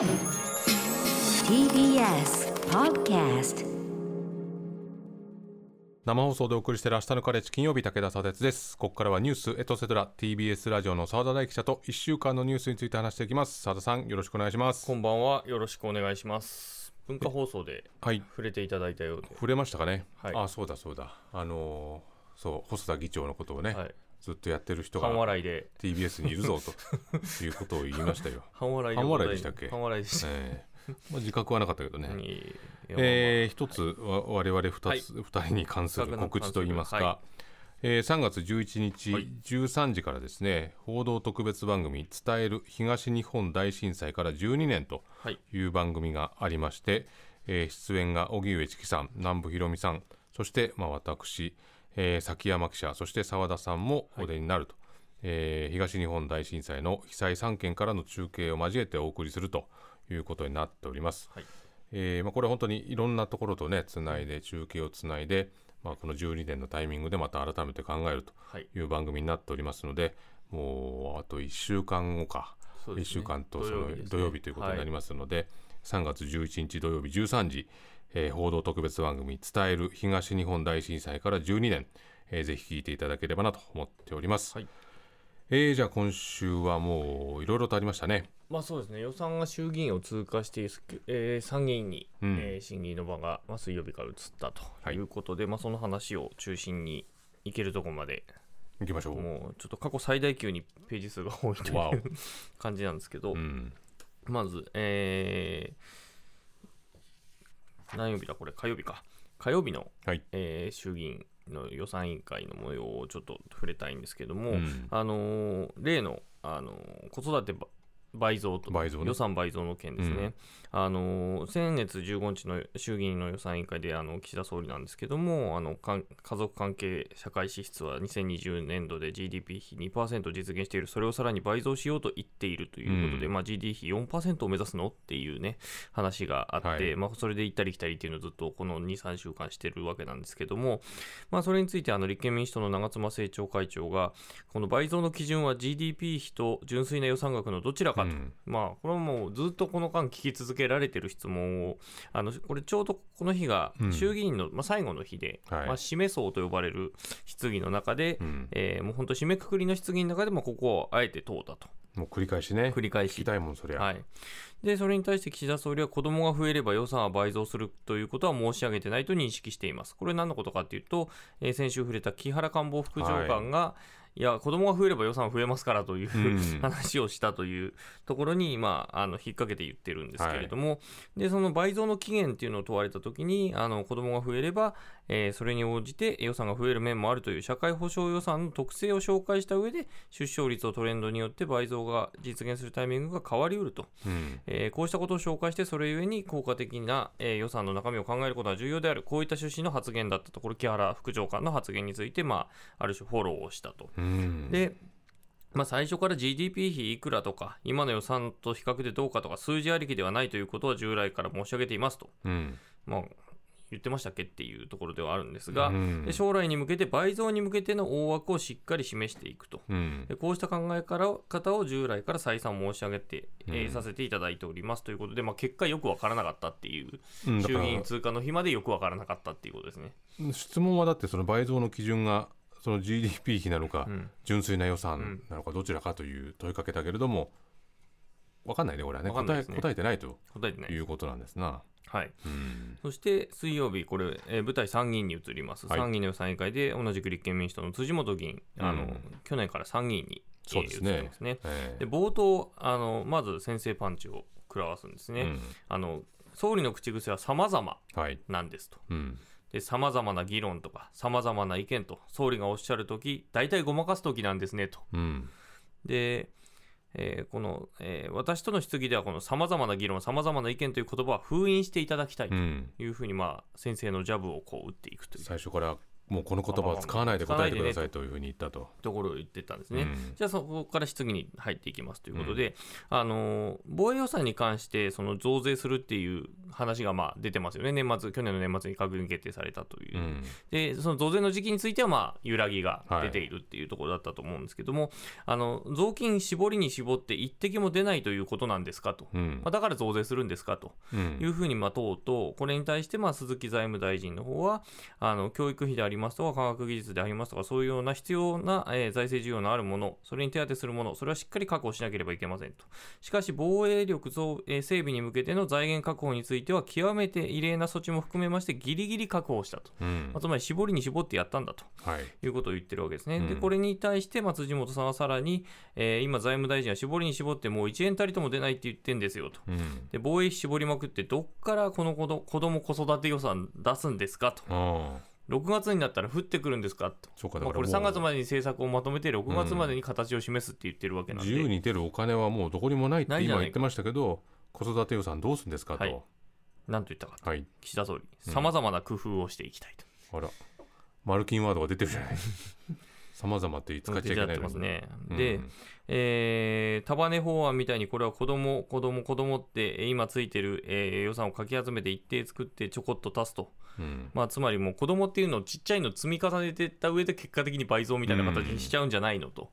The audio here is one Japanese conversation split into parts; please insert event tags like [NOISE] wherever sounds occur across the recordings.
TBS Podcast 生放送でお送りしている明日のカレッジ金曜日武田砂鉄です。ここからはニュースエトセトラ TBS ラジオの澤田大記者と1週間のニュースについて話していきます。澤田さんよろしくお願いします。こんばんは。よろしくお願いします。文化放送ではい。触れていただいたようで、触れましたかね、はい。あそうだそうだ。あのーそう細田議長のことをね、はい、ずっとやってる人半が笑いで、TBS にいるぞと [LAUGHS] いうことを言いましたよ、半笑い半笑いでしたっけ？半笑いでした。ええ。まあ、自覚はなかったけどね、いいえー一つ、わ我々二つ、はい。二人に関する告知といいますか、はえー3月11日、はい。13時からですね報道特別番組「伝える東日本大震災から12年」とはい。いう番組がありまして、えー出演が荻上チキさん南部ひろみさんそして、まあ、私、えー崎山記者そして澤田さんもお出になると、えー東日本大震災の被災3県からの中継を交えてお送りするということになっております。はい。えーまあ、これ本当にいろんなところとねつないで中継をつないで、まあ、この12年のタイミングでまた改めて考えるとはい。いう番組になっておりますのでもうあと1週間後か、1ね。週間とその土曜日ということになりますので、3月11日土曜日13時、えー報道特別番組「伝える東日本大震災から12年」えーぜひ聞いていただければなと思っております。はい。えーじゃあ今週はもういろいろとありましたね。まあそうですね、予算が衆議院を通過して、えー参議院に、うん。えー審議の場が、まあ、水曜日から移ったとはい。いうことで、まあ、その話を中心にいけるところまで、行きましょう。もうちょっと過去最大級にページ数が多いとわいう [LAUGHS] 感じなんですけど、うん、まず、えー、何曜日だ、これ、火曜日か。火曜日の、はい。えー衆議院の予算委員会の模様をちょっと触れたいんですけども、うんあのー例の、あのー子育てば倍増と倍増ね。予算倍増の件ですね、あのー先月15日の衆議院の予算委員会であの岸田総理なんですけどもあの家族関係社会支出は2020年度で GDP 比2%実現している。それをさらに倍増しようと言っているということで、うん。まあ、GDP 比4%を目指すのっていうね話があって、はい。まあ、それで行ったり来たりっていうのをずっとこの2、3週間してるわけなんですけども、まあ、それについてあの立憲民主党の長妻政調会長が、この倍増の基準は GDP 比と純粋な予算額のどちらかと、うんまあ、これはもうずっとこの間聞き続けられてる質問を、あのこれちょうどこの日がうん衆議院の、まあ、最後の日で、はいまあ、締め層と呼ばれる質疑の中で、うんえーもう本当、締めくくりの質疑の中でもここをあえて通ったと。もう繰り返しね。繰り返し聞きたいもん、そりゃ。はい、でそれに対して岸田総理は子どもが増えれば予算は倍増するということは申し上げてないと認識しています。これ何のことかというと、えー先週触れた木原官房副長官が、い、や、子どもが増えれば予算増えますからという、うん [LAUGHS] 話をしたというところに、まあ、あの引っ掛けて言ってるんですけれども、でその倍増の期限っていうのを問われたときに、あの子どもが増えれば、えーそれに応じて予算が増える面もあるという社会保障予算の特性を紹介した上で、出生率をトレンドによって倍増が実現するタイミングが変わりうると。うん。えーこうしたことを紹介して、それゆえに効果的な、えー予算の中身を考えることが重要である、こういった趣旨の発言だったところ、木原副長官の発言について、まあ、ある種フォローをしたと。うん。で、まあ、最初から GDP 比いくらとか、今の予算と比較でどうかとか、数字ありきではないということは従来から申し上げていますと。うん。まあ言ってましたっけっていうところではあるんですが、うんで将来に向けて倍増に向けての大枠をしっかり示していくと。うん。でこうした考えから方を従来から再三申し上げて、えーうんさせていただいておりますということで、まあ、結果よくわからなかったっていう、衆議院通過の日までよくわからなかったっていうことですね。質問はだってその倍増の基準がその GDP 比なのか、ん純粋な予算なのかどちらかという問いかけたけれども分かんないねこれはねね答えてないと答えてないです。いうことなんですな。はい。うんそして水曜日、これ、えー舞台参議院に移ります。はい参議院の予算委員会で、同じく立憲民主党の辻元議員、あの、うん去年から参議院に、えーそうですね移りますね。ええで冒頭あの、まず先制パンチを食らわすんですね。うんあの総理の口癖は様々はい。なんですと。うん。で、様々な議論とか、様々な意見と、総理がおっしゃるとき、大体ごまかすときなんですねと。うん。で、えーこの、えー私との質疑では、この様々な議論、様々な意見という言葉は封印していただきたいとうん。いうふうに、まあ、先生のジャブをこう打っていくという最初からもうこの言葉を使わないで答えてくださいというふうに言ったと。ところを言ってたんですね。うん。じゃあそこから質疑に入っていきますということで、あの防衛予算に関してその増税するっていう話がまあ出てますよね、年末、去年の年末に閣議決定されたという、うん。でその増税の時期については、まあ、揺らぎが出ているっていうところだったと思うんですけども、あの雑巾絞りに絞って一滴も出ないということなんですかと、うん。まあ、だから増税するんですかと。うん。いうふうにまあ問うと、これに対してまあ鈴木財務大臣の方は、あの教育費でありますとか、科学技術でありますとか、そういうような必要な、えー財政需要のあるもの、それに手当てするもの、それはしっかり確保しなければいけませんと。しかし、防衛力増、えー整備に向けての財源確保については、極めて異例な措置も含めまして、ギリギリ確保したと。うんまあつまり、絞りに絞ってやったんだと。はいいうことを言ってるわけですね。で、うんこれに対して、まあ、辻元さんはさらに、えー今、財務大臣は絞りに絞って、もう1円たりとも出ないって言ってんですよと。うんで防衛費絞りまくって、どっからこの子ど子供子育て予算出すんですかと、6月になったら降ってくるんですか？と、そうかだまあ、これからもう3月までに政策をまとめて、6月までに形を示すって言ってるわけなんで、自由に出るお金はもうどこにもないってないじゃないか。今言ってましたけど子育て予算どうするんですかと。はいなんと言ったかと、はい。岸田総理、うん。さまざまな工夫をしていきたいと。あら。マルキンワードが出てるじゃない。さまざまって使っちゃいけないのますね。うん。で、えー束ね法案みたいにこれは子供子供子供ってえー今ついてる、えー予算をかき集めて一定作ってちょこっと足すと、うん。まあ、つまりもう子供っていうのをちっちゃいの積み重ねていった上で結果的に倍増みたいな形にしちゃうんじゃないのと。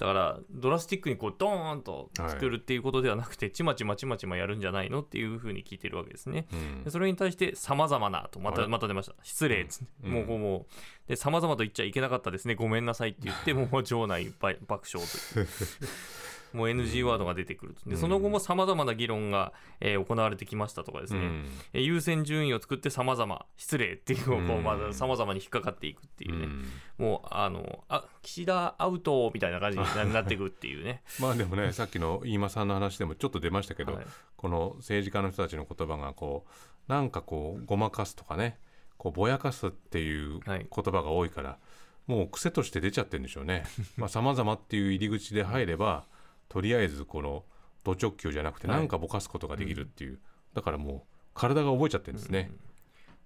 だからドラスティックにこうドーンと作るっていうことではなくて、ちまちまちまちまやるんじゃないのっていうふうに聞いてるわけですね。うん。でそれに対して、さまざまなと、またまた出ました、失礼っつって、うん。もうこうもう、で、さまざまと言っちゃいけなかったですね、ごめんなさいって言って、もう場内ば爆笑という。[LAUGHS] もう NG ワードが出てくると。で、その後もさまざまな議論が、えー行われてきましたとかですね、うん。えー優先順位を作ってさまざま、失礼っていうのをまださまざまに引っかかっていくっていうね、うん。もう、あの、あ、岸田アウトみたいな感じにな [LAUGHS] なっていくっていうね。まあでもねさっきの飯間さんの話でもちょっと出ましたけど、はい。この政治家の人たちの言葉がこうなんかこうごまかすとかねこうぼやかすっていうはい。言葉が多いから、もう癖として出ちゃってるんでしょうね。[LAUGHS] まあ様々っていう入り口で入ればとりあえずこのド直球じゃなくてはいなんかぼかすことができるっていう、だからもう体が覚えちゃってるんですね。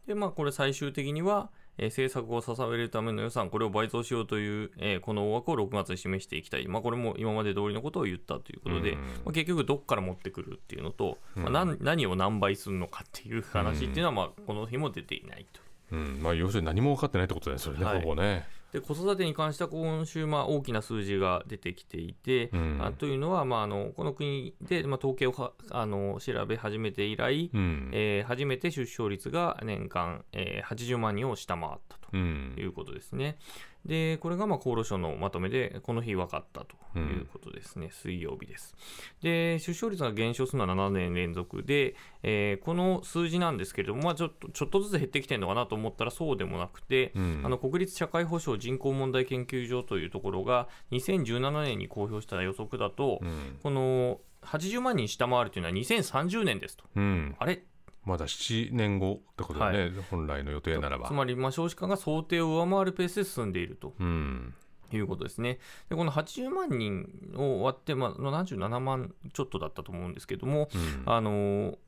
で、まあ、これ最終的には、えー政策を支えるための予算、これを倍増しようという、えーこの大枠を6月に示していきたい。まあ、これも今まで通りのことを言ったということで、うんまあ、結局どっから持ってくるっていうのと、まあ、うん何何を何倍するのかっていう話っていうのは、まあ、この日も出ていないと。うんまあ、要するに何も分かってないってことですよね、はいほぼね。で子育てに関しては今週、まあ、大きな数字が出てきていて、うんあというのは、まあ、あのこの国で、まあ、統計をはあの調べ始めて以来、うんえー初めて出生率が年間、えー80万人を下回ったと。うん。いうことですね。で、これがまあ厚労省のまとめで、この日分かったということですね、水曜日です。で、出生率が減少するのは7年連続で、えーこの数字なんですけれども、まあ、ちょっとちょっとずつ減ってきてるのかなと思ったらそうでもなくて、うん。あの国立社会保障人口問題研究所というところが、2017年に公表した予測だと、うん。この80万人下回るというのは2030年ですと。うん。あれ？まだ7年後ってことだね、本来の予定ならば。つまりまあ少子化が想定を上回るペースで進んでいると。うんいうことですね。で、この80万人を割って、まあ、77万ちょっとだったと思うんですけども、うんあのー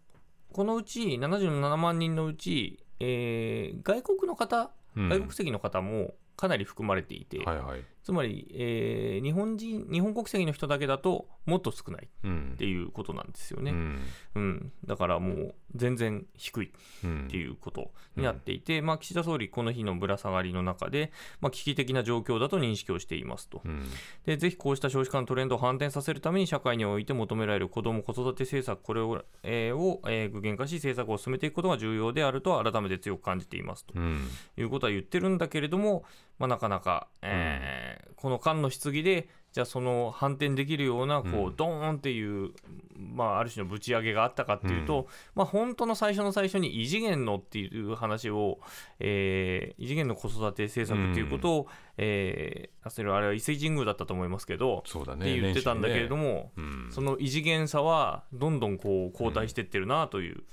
このうち77万人のうち、えー外国の方、うん外国籍の方もかなり含まれていて、はいはい。つまり、えー日本人、日本国籍の人だけだともっと少ないうん。っていうことなんですよね。うん。うん、だからもう全然低いうんっていうことになっていて、まあ、岸田総理、この日のぶら下がりの中で、まあ、危機的な状況だと認識をしていますと。うん。でぜひこうした少子化のトレンドを反転させるために社会において求められる子ども・子育て政策、これを,、えーをえー具現化し、政策を進めていくことが重要であると改めて強く感じていますとうんいうことは言ってるんだけれども、まあ、なかなか、えーこの間の棺で、じゃあその反転できるようなこう、うん。ドーンっていう、まあ、ある種のぶち上げがあったかっていうと、まあ、本当の最初の最初に異次元のっていう話を、えー異次元の子育て政策っていうことを、えーあそれあれは伊勢神宮だったと思いますけど、そうだね。って言ってたんだけれども、も、うん。その異次元さはどんどんこう後退してってるなという、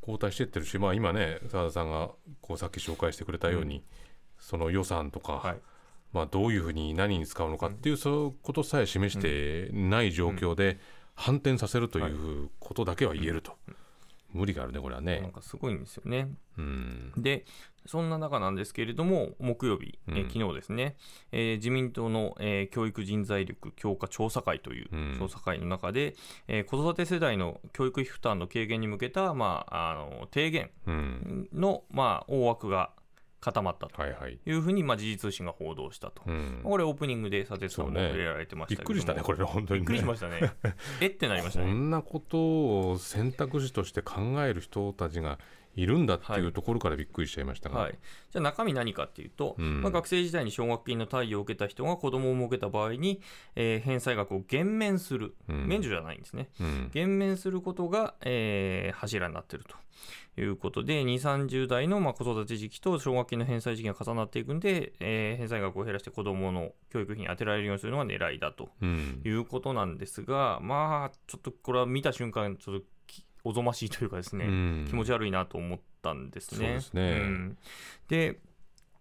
交代してってるし、まあ、今ね澤田さんがこうさっき紹介してくれたように、その予算とか、はいまあ、どういうふうに何に使うのかっていう、そういうことさえ示してない状況で反転させるということだけは言えると。無理があるねこれはなんねかすごいんですよね。うん。で、そんな中なんですけれども、木曜日、えーうん。昨日ですね、えー自民党の、えー教育人材力強化調査会といううん。調査会の中で、えー子育て世代の教育費負担の軽減に向けた、まあ、あの提言うん。の、まあ、大枠が固まったとはいうふうに、まあ、時事通信が報道したと。うんこれオープニングで佐哲さんも触れられてましたけどもびっくりしたねこれ本当にねびっくりしましたね。[LAUGHS] えってなりましたね。こんなことを選択肢として考える人たちがいるんだっていうところからびっくりしちゃいましたが、はい、じゃあ中身何かっていうと、うん。まあ、学生時代に奨学金の貸与を受けた人が子供を設けた場合に、えー返済額を減免する、うん。免除じゃないんですね。うん。減免することが、えー柱になっているということで2 3 0代のまあ子育て時期と奨学金の返済時期が重なっていくんで、えー返済額を減らして子供の教育費に充てられるようにするのが狙いだとうん。いうことなんですがまあちょっとこれは見た瞬間ちょっときおぞましいというかですね、うん。気持ち悪いなと思ったんですね。そうですね。ん。で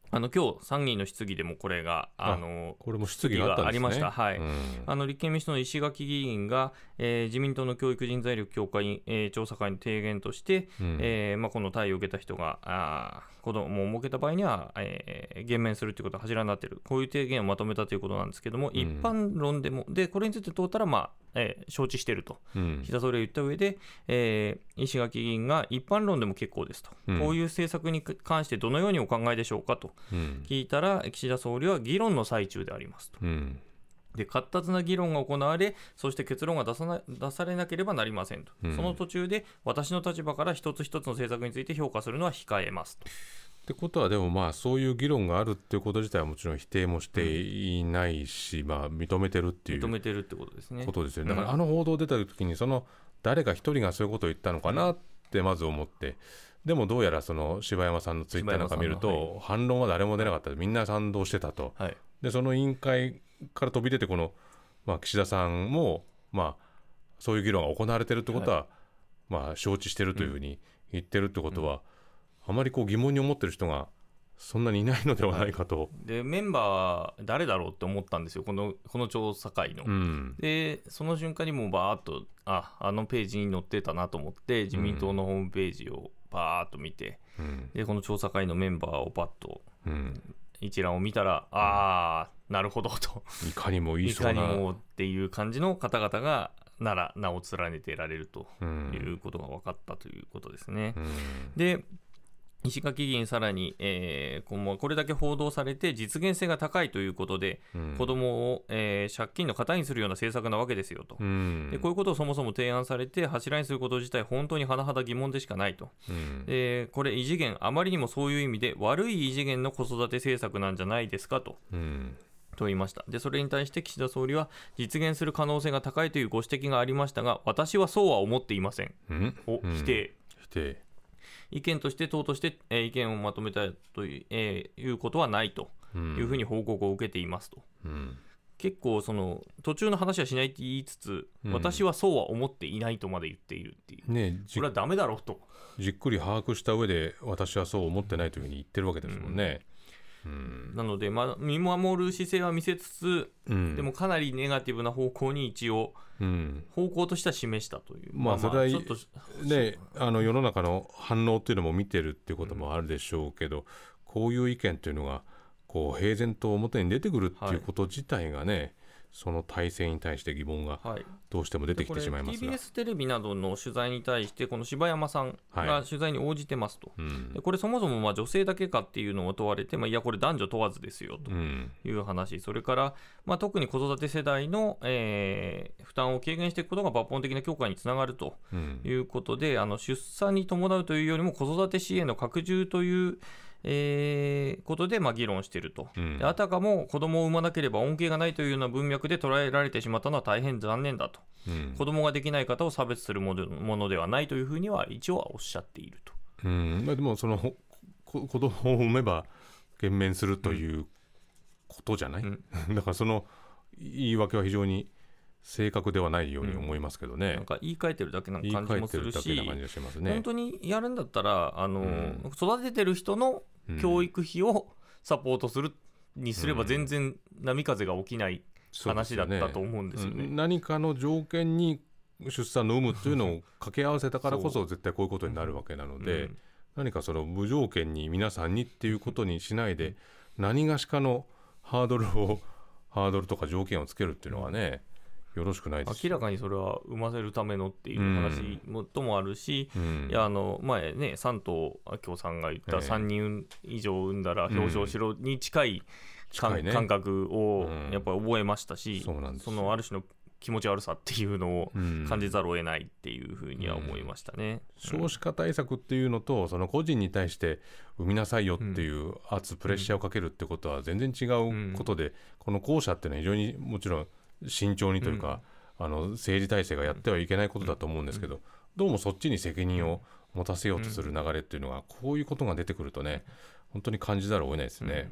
あの今日参議院の質疑でもこれがあのこれも質疑がありました。はい。うん。あの立憲民主党の石垣議員が、えー自民党の教育人材力強化委員、えー調査会の提言として、うん。えーまあ、この貸与を受けた人があー子供を設けた場合には、えー減免するということが柱になっている。こういう提言をまとめたということなんですけども、うん。一般論でもでこれについて通ったら、まあえー承知していると。うん。岸田総理は言った上で、えー石垣議員が一般論でも結構ですと、うん。こういう政策に関してどのようにお考えでしょうかとうん。聞いたら、岸田総理は議論の最中でありますと。うんで活発な議論が行われ、そして結論が出さな出されなければなりませんと、うん。その途中で私の立場から一つ一つの政策について評価するのは控えますと。ってことはでもまあそういう議論があるっていうこと自体はもちろん否定もしていないし、まあ認めてるってい認うめてるってことですね。ことですよね、うんだからあの報道出た時にその誰か一人がそういうことを言ったのかなってまず思って。でもどうやらその柴山さんのツイッターなんか見ると反論は誰も出なかった。みんな賛同してたと。はいでその委員会から飛び出てこの、まあ、岸田さんもまあそういう議論が行われてるってことは、まあ承知してるというふうに言ってるってことは、あまりこう疑問に思ってる人がそんなにいないのではないかと、でメンバー誰だろうって思ったんですよ、このこの調査会の。うん。でその瞬間にもうバーっとああのページに載ってたなと思って自民党のホームページをバーっと見て、うん。でこの調査会のメンバーをパッとうん、一覧を見たら、ああなるほどと。いかにも言いいそうなかにもっていう感じの方々がなら名を連ねてられるとうん。いうことが分かったということですね。うん。で石垣議員、さらに、えーこのこれだけ報道されて実現性が高いということで、うん。子どもを、えー借金の型にするような政策なわけですよと。うん。でこういうことをそもそも提案されて柱にすること自体本当に甚だ疑問でしかないと、うん。でこれ異次元あまりにもそういう意味で悪い異次元の子育て政策なんじゃないですかと。うん。と言いました。でそれに対して岸田総理は実現する可能性が高いというご指摘がありましたが私はそうは思っていません。うん。を否定、否定意見として党として、えー意見をまとめたという,、えーいうことはないとうん。いうふうに報告を受けていますと、うん。結構その途中の話はしないって言いつつ、うん。私はそうは思っていないとまで言っているっていう。ねじこれはダメだろうと。じっくり把握した上で私はそう思ってないというふうに言ってるわけですもんね。うんなので、まあ、見守る姿勢は見せつつ、うん。でもかなりネガティブな方向に一応うん。方向としては示したという。まあそれはちょっとね、あの世の中の反応っていうのも見てるっていうこともあるでしょうけど、こういう意見っていうのがこう平然と表に出てくるっていうこと自体がね、その体制に対して疑問がはい、どうしても出てきてしまいますが。これ TBS テレビなどの取材に対してこの柴山さんはい。が取材に応じてますと、うん。でこれそもそもまあ女性だけかっていうのを問われて、まあ、いやこれ男女問わずですよとうん。いう話、それから、まあ、特に子育て世代の、えー負担を軽減していくことが抜本的な強化につながるとうん。いうことで、あの出産に伴うというよりも子育て支援の拡充という、えーことで、まあ、議論していると。うんであたかも子供を産まなければ恩恵がないというような文脈で捉えられてしまったのは大変残念だと。うん子供ができない方を差別するものではないというふうには一応はおっしゃっていると。うんまあ、でもその子供を産めば減免するということじゃない、うん [LAUGHS] だからその言い訳は非常に正確ではないように思いますけどね、なんか言い換えてるだけな感じもするし、感じがしますね。本。当にやるんだったら、あのうん。育ててる人のうん。教育費をサポートするにすれば全然波風が起きない話だったと思うんですよね。うん。何かの条件に出産の有無というのを [LAUGHS] 掛け合わせたからこそ絶対こういうことになるわけなので、うん。何かその無条件に皆さんにっていうことにしないで何がしかのハードルをハードルとか条件をつけるっていうのはねよろしくない明らかにそれは産ませるためのっていう話もともあるし、うん。いやあの前ね山東明夫さんが言ったええ。3人以上産んだら表彰しろに近い感,、近いね。感覚をうん。やっぱり覚えましたし、そうなんですよ。のある種の気持ち悪さっていうのをうん。感じざるを得ないっていうふうには思いましたね。少子化対策っていうのとその個人に対して産みなさいよっていう圧プレッシャーをかけるってことは全然違うことで、この後者っていうのは非常にもちろん慎重にというか、あの政治体制がやってはいけないことだと思うんですけど、どうもそっちに責任を持たせようとする流れっていうのがこういうことが出てくるとね本当に感じざるを得ないですね。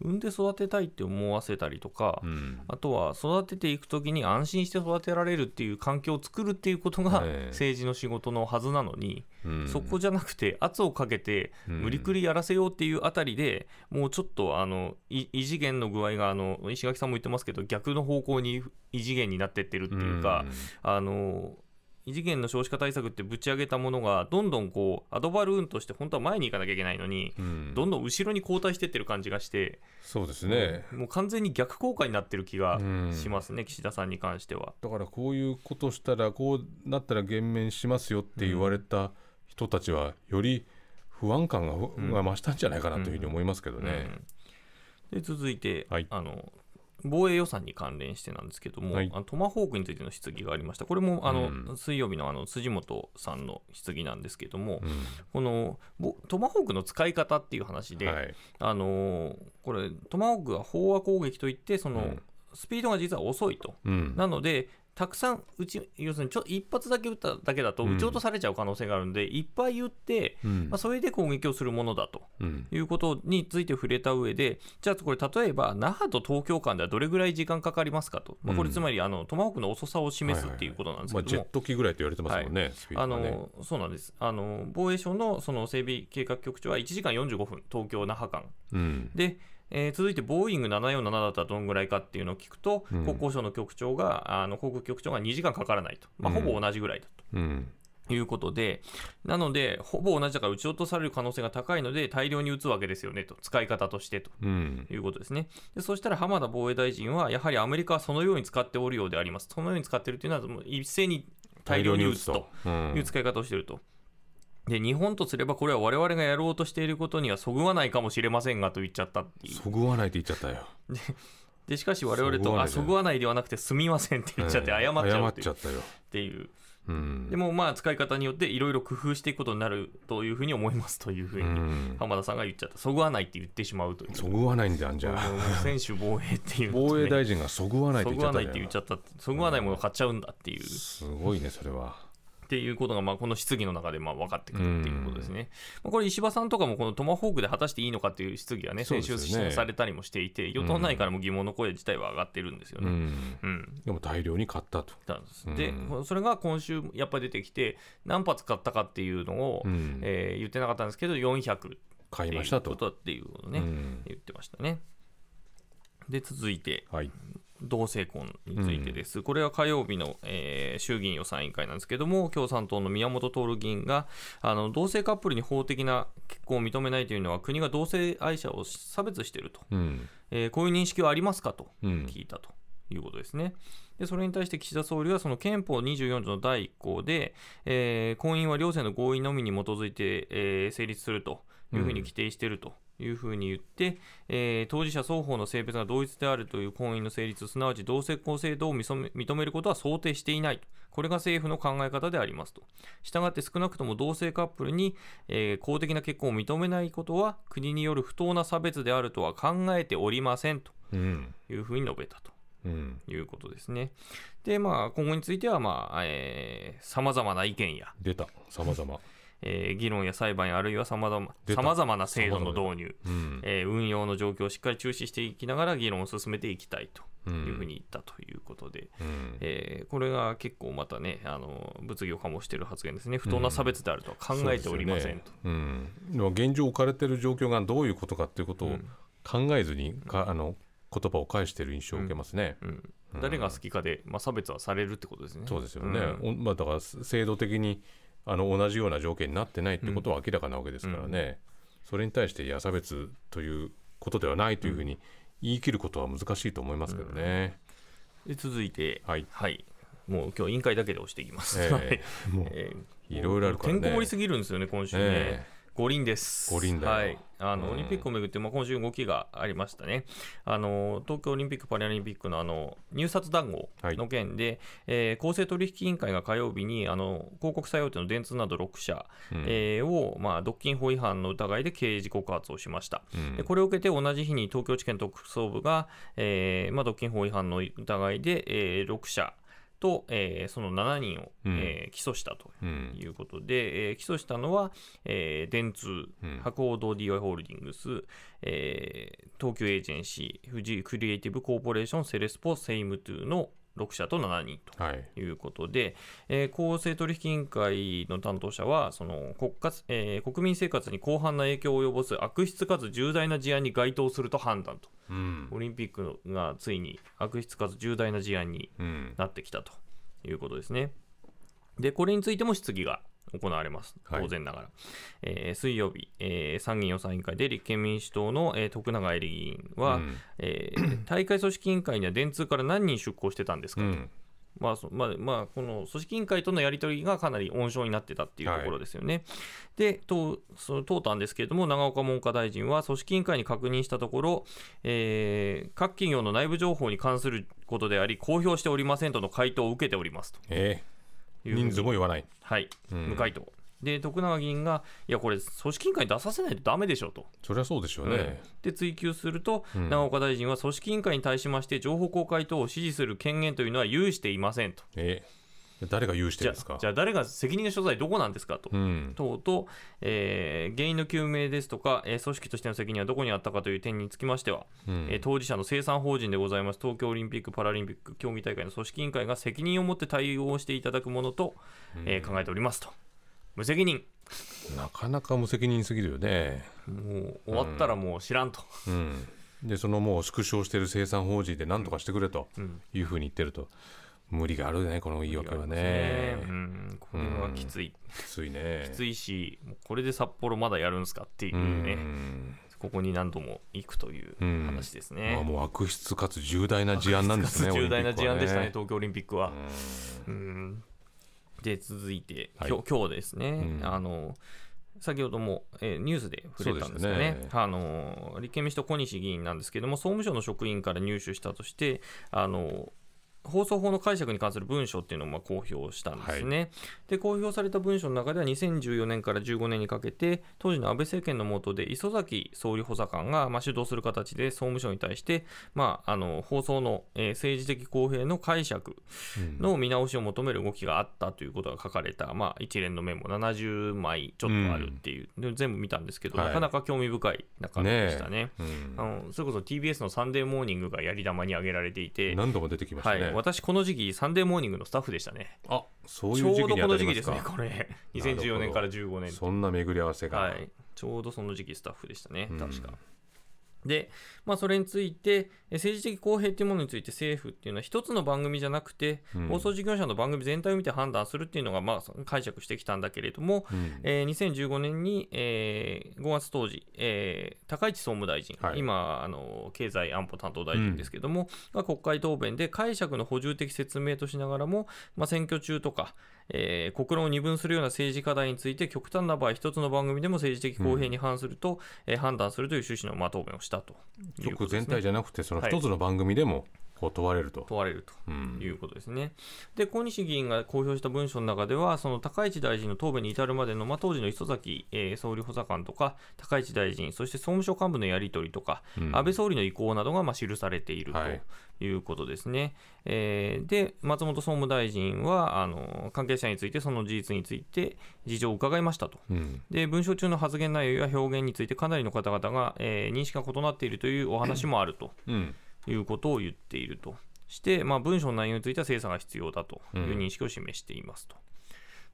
産んで育てたいって思わせたりとか、うん。あとは育てていくときに安心して育てられるっていう環境を作るっていうことがええ。政治の仕事のはずなのに、うん。そこじゃなくて圧をかけてうん。無理くりやらせようっていうあたりでもうちょっとあのい異次元の具合があの石垣さんも言ってますけど逆の方向に異次元になってってるっていうか、あの異次元の少子化対策ってぶち上げたものがどんどんこうアドバルーンとして本当は前に行かなきゃいけないのに、うん。どんどん後ろに後退してってる感じがして、そうですね、もう完全に逆効果になってる気がうん。しますね、岸田さんに関しては。だからこういうことしたらこうなったら減免しますよって言われた人たちはより不安感が,、が増したんじゃないかなというふうに思いますけどね。うん。で続いて、はい。あの防衛予算に関連してなんですけども、はい。あのトマホークについての質疑がありました、これもあの、うん。水曜日のあの辻元さんの質疑なんですけども、うん。このぼトマホークの使い方っていう話で、はい。あのーこれ、トマホークは飽和攻撃といって、その、うん。スピードが実は遅いと。うん。なので、たくさん撃ち、要するにちょ一発だけ撃っただけだと、うん。撃ち落とされちゃう可能性があるので、いっぱい撃って、うん。まあ、それで攻撃をするものだと。うん。いうことについて触れた上で、じゃあこれ、例えば那覇と東京間ではどれぐらい時間かかりますかと、まあ、これ、つまりあのトマホークの遅さを示すっていうことなんですまあ、ジェけども、ット機ぐらいと言われてますもんね、スピーあ。のそうなんです。あの防衛省のその整備計画局長は1時間45分、東京・那覇間。うん。で、えー続いて、ボーイング747だったらどのぐらいかっていうのを聞くと、うん。国交省の局長が、あの航空局長が2時間かからないと、まあ、うん。ほぼ同じぐらいだと。うん。いうことで、なので、ほぼ同じだから撃ち落とされる可能性が高いので、大量に撃つわけですよねと、使い方としてと。うん。いうことですね。でそしたら浜田防衛大臣は、やはりアメリカはそのように使っておるようであります。そのように使っているというのは、一斉に大量に撃つと。うん。いう使い方をしていると。で日本とすれば、これは我々がやろうとしていることにはそぐわないかもしれませんがと言っちゃったっていう。そぐわないって言っちゃったよ。でしかし我々と、あそぐわないではなくてすみませんって言っちゃって、謝っちゃう謝っっていうちゃったよ。っていう。うんでもまあ使い方によっていろいろ工夫していくことになるというふうに思いますというふううにん浜田さんが言っちゃった。そぐわないって言ってしまうという。そぐわないんじゃんじゃ選手防衛っていうね防衛大臣がそぐわないってそ言っちゃったじゃんぐわないって言っちゃったそぐわないものを買っちゃうんだっていう、すごいねそれは。っていうことがまあこの質疑の中でまあ分かってくるっていうことですね。まあこれ石破さんとかもこのトマホークで果たしていいのかっていう質疑はね先週されたりもしていて与党内からも疑問の声自体は上がってるんですよね。うんうんでも大量に買ったと。でそれが今週やっぱり出てきて何発買ったかっていうのを、うんえー言ってなかったんですけど400買いましたと。ことっていうことをね、うん言ってましたね。で続いてはい。同性婚についてです、これは火曜日の、えー衆議院予算委員会なんですけども、共産党の宮本徹議員があの同性カップルに法的な結婚を認めないというのは、国が同性愛者を差別していると、うん。えーこういう認識はありますかと。うん。聞いたということですね。でそれに対して岸田総理は、その憲法24条の第1項で、えー婚姻は両性の合意のみに基づいて、えー成立するというふうに規定していると。いうふうに言って、えー当事者双方の性別が同一であるという婚姻の成立、すなわち同性婚制度を認めることは想定していないと、これが政府の考え方でありますと。したがって少なくとも同性カップルに、えー公的な結婚を認めないことは、国による不当な差別であるとは考えておりませんとうんいうふうに述べたと。うんいうことですね。で、まあ、今後については、まあ、えー、様々な意見や、出た様々。えー議論や裁判や、あるいは様々出た。様々な制度の導入、うん。えー運用の状況をしっかり注視していきながら議論を進めていきたいとうんいうふうに言ったということで、うん。えーこれが結構またね、あの物議を醸している発言ですね。不当な差別であるとは考えておりませんと。そうですよね。うん、でも現状置かれている状況がどういうことかっていうことを考えずにか、あの言葉を返している印象を受けますね。うん。誰が好きかで、まあ、差別はされるってことですね。そうですよね、まあ、だから制度的にあの同じような条件になってないってことは明らかなわけですからね、それに対していや差別ということではないというふうに言い切ることは難しいと思いますけどね。で続いて、はい。もう今日委員会だけで押していきます。えはい。えもうえーいろいろあるからね。てんこ盛りすぎるんですよね、今週ね。え五輪です。五輪だよはい。あの、うんオリンピックをめぐって、まあ、今週動きがありましたね。あの、東京オリンピック・パラリンピックのあの、入札談合の件で、えー公正取引委員会が火曜日に、あの、広告最大手の電通など6社、うんえーを、まあ、独禁法違反の疑いで刑事告発をしました。うんでこれを受けて同じ日に東京地検特捜部が、えーまあ、独禁法違反の疑いで、えー6社と、えーその7人を、うん。えー起訴したとうん。いうことで、えー起訴したのは、えー電通、うん。博報堂 DY ホールディングス、えー東急エージェンシー、富士クリエイティブコーポレーション、セレスポ、セイムトゥの6社と7人と。はいうことで、えー公正取引委員会の担当者は、その国家えー国民生活に広範な影響を及ぼす悪質かつ重大な事案に該当すると判断と、うんオリンピックがついに悪質かつ重大な事案にうんなってきたということですね。で、これについても質疑が行われます、はい。当然ながら。えー水曜日、えー参議院予算委員会で立憲民主党の、えー徳永エリ議員は、うん。えー大会組織委員会には電通から何人出向してたんですかと。うん。まあそまあまあ、この組織委員会とのやり取りがかなり温床になってたっていうところですよね。で、とその通ったんですけれども、長岡文科大臣は組織委員会に確認したところ、えー各企業の内部情報に関することであり、公表しておりませんとの回答を受けておりますと。えー人数も言わない。はい、うん無回答。で、徳永議員が、いや、これ、組織委員会に出させないとダメでしょと。そりゃそうでしょうね。で追及すると、うん長岡大臣は組織委員会に対しまして情報公開等を指示する権限というのは有していませんと。えー誰が有してるんですか？じゃあ誰が責任の所在どこなんですかと。うん等と、えー原因の究明ですとか、えー組織としての責任はどこにあったかという点につきましては、うんえー当事者の生産法人でございます東京オリンピック・パラリンピック競技大会の組織委員会が責任を持って対応していただくものと、えー考えておりますと。無責任。なかなか無責任すぎるよね。もう終わったらもう知らんと。うん、でそのもう縮小している生産法人で何とかしてくれとうんいうふうに言ってると無理があるねこの言い訳はね。うん、これはきつい。きついね。きついし、これで札幌まだやるんすかっていううね、ん。ここに何度も行くといううん。話ですまあ、ね。もう悪質かつ重大な事案なんですね重大な事案でしたね、オリンピッ東京オリンピックは。で、続いて、はい。今日今日ですね、うん。あの先ほども、えーニュースで触れたんですよねね。あの立憲民主党小西議員なんですけども、総務省の職員から入手したとして、あの放送法の解釈に関する文書っていうのをまあ公表したんですね、で公表された文書の中では2014年から15年にかけて当時の安倍政権の下で磯崎総理補佐官がまあ主導する形で総務省に対して、まあ、あの放送の、えー政治的公平の解釈の見直しを求める動きがあったということが書かれた、まあ、一連のメモ70枚ちょっとあるっていう、で全部見たんですけど、はい。なかなか興味深い中身でしたね。うん。あのそれこそ TBS のサンデーモーニングがやり玉に挙げられていて、何度も出てきましたね、はい、私、この時期、サンデーモーニングのスタッフでしたね。あそういちょうう時期にどこの時期ですね、これ。なる2014ほど年から15年。そんな巡り合わせが、はい、ちょうどその時期スタッフでしたねうん、確か。で、まあ、それについて、え政治的公平というものについて政府っていうのは一つの番組じゃなくて、うん。放送事業者の番組全体を見て判断するっていうのが、まあ、解釈してきたんだけれども、うん。えー2015年に、えー5月当時、えー高市総務大臣、はい。今あの、経済安保担当大臣ですけども、が国会答弁で解釈の補充的説明としながらも、まあ、選挙中とか、えー国論を二分するような政治課題について、極端な場合、一つの番組でも政治的公平に反すると、えー判断するという趣旨の、まあ、答弁をしたとね。局全体じゃなくてそのはい一つの番組でも問われると、問われると。うんいうことですね。で、小西議員が公表した文書の中では、その高市大臣の答弁に至るまでの、まあ、当時の磯崎、えー総理補佐官とか、高市大臣、そして総務省幹部のやり取りとか、うん安倍総理の意向などがまあ記されているはいということですね。えーで、松本総務大臣はあの関係者について、その事実について事情を伺いましたと。うんで文書中の発言内容や表現についてかなりの方々が、えー認識が異なっているというお話もあるとうんいうことを言っていると。して、まあ、文書の内容については精査が必要だという認識を示していますと。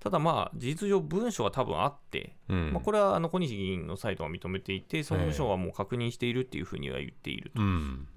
ただまあ事実上文書は多分あって、うん。まあ、これはあの小西議員のサイトが認めていて総務省はもう確認しているっていうふうには言っていると。うん。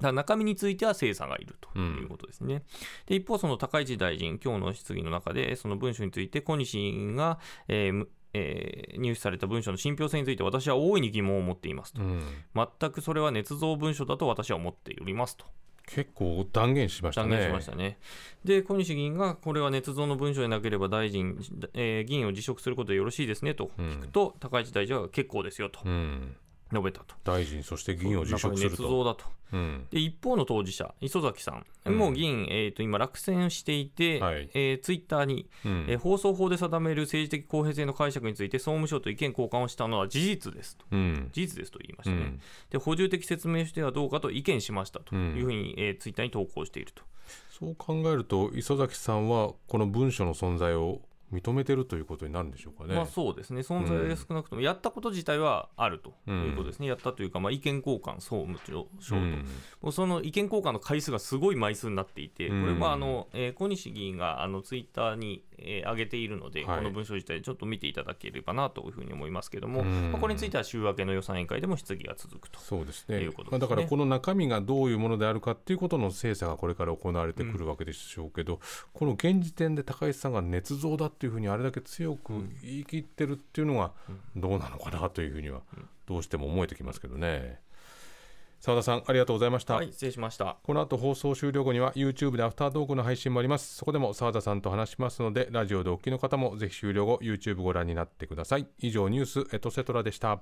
だ中身については精査がいるということですね。で一方、その高市大臣、今日の質疑の中で、その文書について、小西議員が、えーえー入手された文書の信憑性について私は大いに疑問を持っていますと、うん、全くそれは捏造文書だと私は思っておりますと。結構断言しましたね。断言しましたね。で、小西議員がこれは捏造の文書でなければ大臣、えー議員を辞職することでよろしいですねと聞くと、高市大臣は結構ですよと。うん、述べたと。大臣そして議員を辞職する中身捏と。造だと。うんで一方の当事者、磯崎さん、うんもう議員、えー、と今、落選していて、はいえーツイッターに、うんえー放送法で定める政治的公平性の解釈について、総務省と意見交換をしたのは事実ですと、うん事実ですと言いましうたね。んで補充的説明してはどうかと意見しましたとうんいうふうに、えーツイッターに投稿していると。そう考えると磯崎さんはこの文書の存在を認めてるということになるんでしょうかね。まあそうですね、存在が少なくとも、やったこと自体はあるということですね、やったというか、まあ、意見交換、総務省と、うんもうその意見交換の回数がすごい枚数になっていて、これうんはあの、えー小西議員があのツイッターに、えー上げているので、はい。この文書自体、ちょっと見ていただければなというふうに思いますけれども、うん。まあこれについては週明けの予算委員会でも質疑が続くと。そうですね。いうことですね。まあ、だからこの中身がどういうものであるかっていうことの精査がこれから行われてくるわけでしょうけど、この現時点で高市さんが捏造だっていうふうにあれだけ強く言い切ってるっていうのがどうなのかなというふうにはどうしても思えてきますけどね。澤田さんありがとうございました、はい、失礼しました。この後放送終了後には YouTube でアフタートークの配信もあります。そこでも澤田さんと話しますのでラジオでお聞きの方もぜひ終了後 YouTube ご覧になってください。以上ニュースエトセトラでした